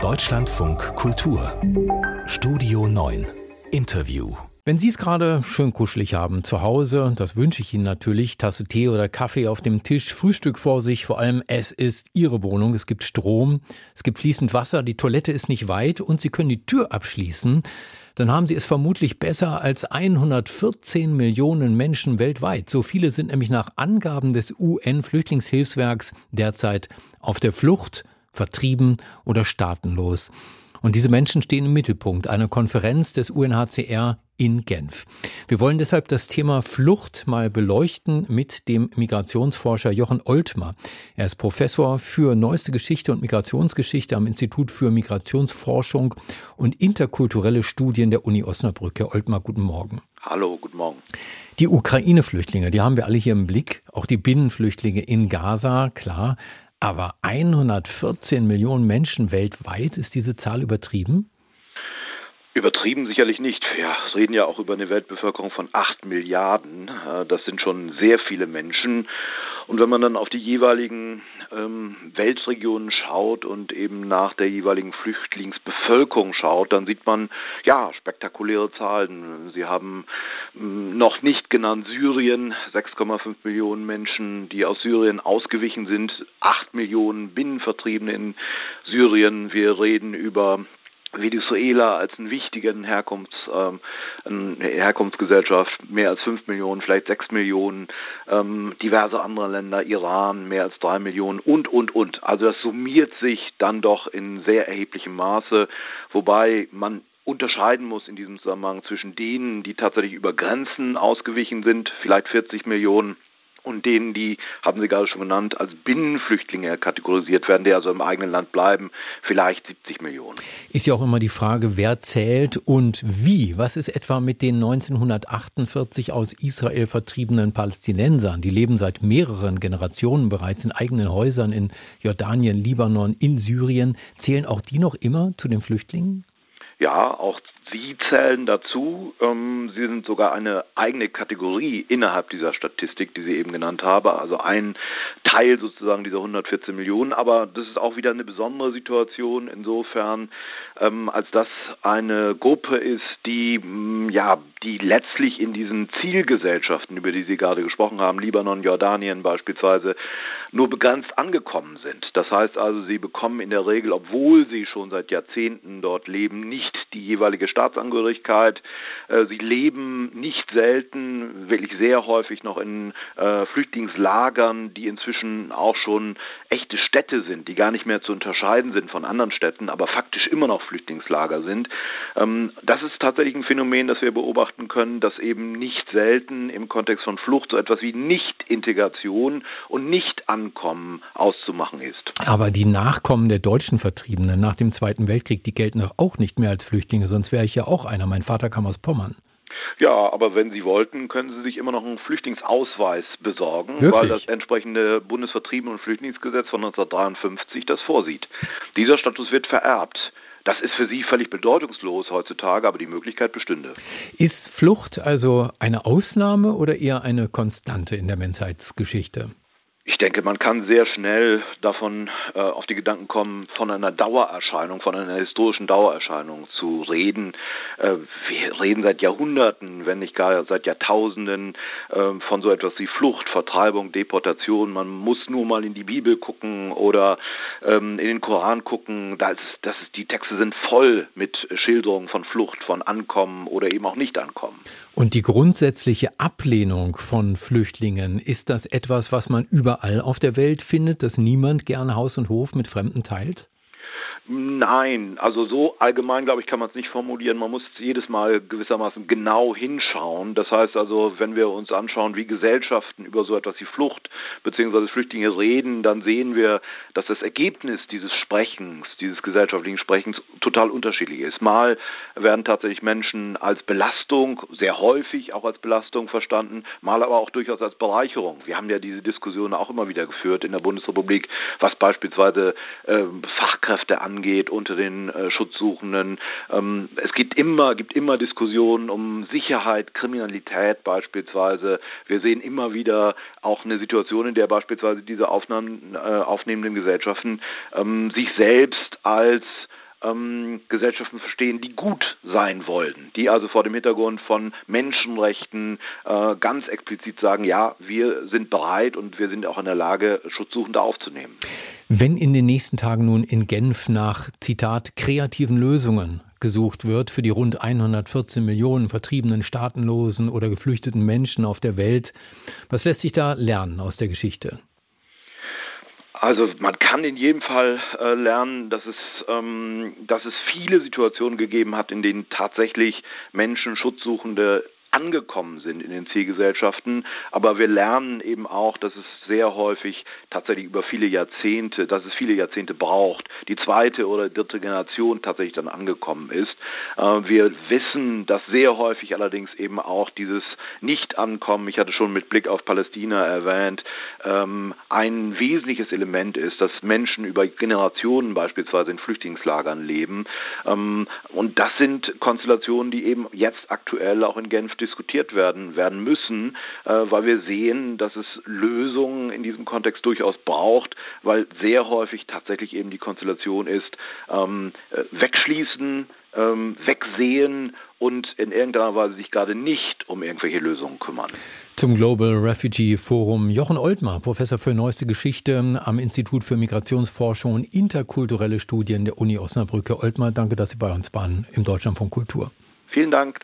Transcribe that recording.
Deutschlandfunk Kultur. Studio 9 Interview. Wenn Sie es gerade schön kuschelig haben zu Hause, das wünsche ich Ihnen natürlich, Tasse Tee oder Kaffee auf dem Tisch, Frühstück vor sich, vor allem es ist Ihre Wohnung, es gibt Strom, es gibt fließend Wasser, die Toilette ist nicht weit und Sie können die Tür abschließen, dann haben Sie es vermutlich besser als 114 Millionen Menschen weltweit. So viele sind nämlich nach Angaben des UN-Flüchtlingshilfswerks derzeit auf der Flucht, vertrieben oder staatenlos. Und diese Menschen stehen im Mittelpunkt einer Konferenz des UNHCR in Genf. Wir wollen deshalb das Thema Flucht mal beleuchten mit dem Migrationsforscher Jochen Oltmer. Er ist Professor für neueste Geschichte und Migrationsgeschichte am Institut für Migrationsforschung und interkulturelle Studien der Uni Osnabrück. Herr Oltmer, guten Morgen. Hallo, guten Morgen. Die Ukraine-Flüchtlinge, die haben wir alle hier im Blick, auch die Binnenflüchtlinge in Gaza, klar. Aber 114 Millionen Menschen weltweit, ist diese Zahl übertrieben? Übertrieben sicherlich nicht. Wir reden ja auch über eine Weltbevölkerung von acht Milliarden. Das sind schon sehr viele Menschen. Und wenn man dann auf die jeweiligen ähm, Weltregionen schaut und eben nach der jeweiligen Flüchtlingsbevölkerung schaut, dann sieht man ja spektakuläre Zahlen. Sie haben ähm, noch nicht genannt Syrien, 6,5 Millionen Menschen, die aus Syrien ausgewichen sind, 8 Millionen Binnenvertriebene in Syrien. Wir reden über Venezuela als einen wichtigen Herkunfts, ähm, Herkunftsgesellschaft, mehr als fünf Millionen, vielleicht sechs Millionen, ähm, diverse andere Länder, Iran mehr als drei Millionen und, und, und. Also das summiert sich dann doch in sehr erheblichem Maße, wobei man unterscheiden muss in diesem Zusammenhang zwischen denen, die tatsächlich über Grenzen ausgewichen sind, vielleicht 40 Millionen, und denen, die, haben Sie gerade schon genannt, als Binnenflüchtlinge kategorisiert werden, die also im eigenen Land bleiben, vielleicht 70 Millionen. Ist ja auch immer die Frage, wer zählt und wie. Was ist etwa mit den 1948 aus Israel vertriebenen Palästinensern? Die leben seit mehreren Generationen bereits in eigenen Häusern in Jordanien, Libanon, in Syrien. Zählen auch die noch immer zu den Flüchtlingen? Ja, auch Sie zählen dazu. Ähm, Sie sind sogar eine eigene Kategorie innerhalb dieser Statistik, die Sie eben genannt haben. Also ein Teil sozusagen dieser 114 Millionen. Aber das ist auch wieder eine besondere Situation insofern, ähm, als das eine Gruppe ist, die mm, ja, die letztlich in diesen Zielgesellschaften, über die Sie gerade gesprochen haben, Libanon, Jordanien beispielsweise, nur begrenzt angekommen sind. Das heißt also, sie bekommen in der Regel, obwohl sie schon seit Jahrzehnten dort leben, nicht die jeweilige Staatsangehörigkeit. Äh, sie leben nicht selten, wirklich sehr häufig noch in äh, Flüchtlingslagern, die inzwischen auch schon echte Städte sind, die gar nicht mehr zu unterscheiden sind von anderen Städten, aber faktisch immer noch Flüchtlingslager sind. Ähm, das ist tatsächlich ein Phänomen, das wir beobachten können, dass eben nicht selten im Kontext von Flucht so etwas wie Nicht-Integration und Nicht-Ankommen auszumachen ist. Aber die Nachkommen der deutschen Vertriebenen nach dem Zweiten Weltkrieg, die gelten auch nicht mehr als Flüchtlinge, sonst wäre ich ja auch einer. Mein Vater kam aus Pommern. Ja, aber wenn Sie wollten, können Sie sich immer noch einen Flüchtlingsausweis besorgen, Wirklich? weil das entsprechende Bundesvertrieben- und Flüchtlingsgesetz von 1953 das vorsieht. Dieser Status wird vererbt. Das ist für Sie völlig bedeutungslos heutzutage, aber die Möglichkeit bestünde. Ist Flucht also eine Ausnahme oder eher eine Konstante in der Menschheitsgeschichte? Ich denke, man kann sehr schnell davon äh, auf die Gedanken kommen, von einer Dauererscheinung, von einer historischen Dauererscheinung zu reden. Äh, wir reden seit Jahrhunderten, wenn nicht gar seit Jahrtausenden äh, von so etwas wie Flucht, Vertreibung, Deportation. Man muss nur mal in die Bibel gucken oder ähm, in den Koran gucken. Das, das ist, die Texte sind voll mit Schilderungen von Flucht, von Ankommen oder eben auch Nicht-Ankommen. Und die grundsätzliche Ablehnung von Flüchtlingen, ist das etwas, was man über überall auf der Welt findet, dass niemand gern Haus und Hof mit Fremden teilt? Nein, also so allgemein, glaube ich, kann man es nicht formulieren. Man muss jedes Mal gewissermaßen genau hinschauen. Das heißt also, wenn wir uns anschauen, wie Gesellschaften über so etwas wie Flucht bzw. Flüchtlinge reden, dann sehen wir, dass das Ergebnis dieses Sprechens, dieses gesellschaftlichen Sprechens total unterschiedlich ist. Mal werden tatsächlich Menschen als Belastung, sehr häufig auch als Belastung verstanden, mal aber auch durchaus als Bereicherung. Wir haben ja diese Diskussion auch immer wieder geführt in der Bundesrepublik, was beispielsweise äh, Fachkräfte angeht angeht unter den äh, Schutzsuchenden. Ähm, es gibt immer, gibt immer Diskussionen um Sicherheit, Kriminalität beispielsweise. Wir sehen immer wieder auch eine Situation, in der beispielsweise diese Aufnahmen, äh, aufnehmenden Gesellschaften ähm, sich selbst als ähm, Gesellschaften verstehen, die gut sein wollen, die also vor dem Hintergrund von Menschenrechten äh, ganz explizit sagen, ja, wir sind bereit und wir sind auch in der Lage, Schutzsuchende aufzunehmen. Wenn in den nächsten Tagen nun in Genf nach, Zitat, kreativen Lösungen gesucht wird für die rund 114 Millionen vertriebenen Staatenlosen oder geflüchteten Menschen auf der Welt, was lässt sich da lernen aus der Geschichte? Also man kann in jedem Fall äh, lernen, dass es, ähm, dass es viele Situationen gegeben hat, in denen tatsächlich Menschen, Schutzsuchende angekommen sind in den Zielgesellschaften. Aber wir lernen eben auch, dass es sehr häufig tatsächlich über viele Jahrzehnte, dass es viele Jahrzehnte braucht, die zweite oder dritte Generation tatsächlich dann angekommen ist. Äh, wir wissen, dass sehr häufig allerdings eben auch dieses Nicht-Ankommen, ich hatte schon mit Blick auf Palästina erwähnt, ähm, ein wesentliches Element ist, dass Menschen über Generationen beispielsweise in Flüchtlingslagern leben. Ähm, und das sind Konstellationen, die eben jetzt aktuell auch in Genf diskutiert werden, werden müssen, äh, weil wir sehen, dass es Lösungen in diesem Kontext durchaus braucht, weil sehr häufig tatsächlich eben die Konstellation ist, ähm, äh, wegschließen, ähm, wegsehen und in irgendeiner Weise sich gerade nicht um irgendwelche Lösungen kümmern. Zum Global Refugee Forum Jochen Oltmar, Professor für neueste Geschichte am Institut für Migrationsforschung und interkulturelle Studien der Uni Osnabrücke. Oltmar, danke, dass Sie bei uns waren im Deutschland von Kultur. Vielen Dank.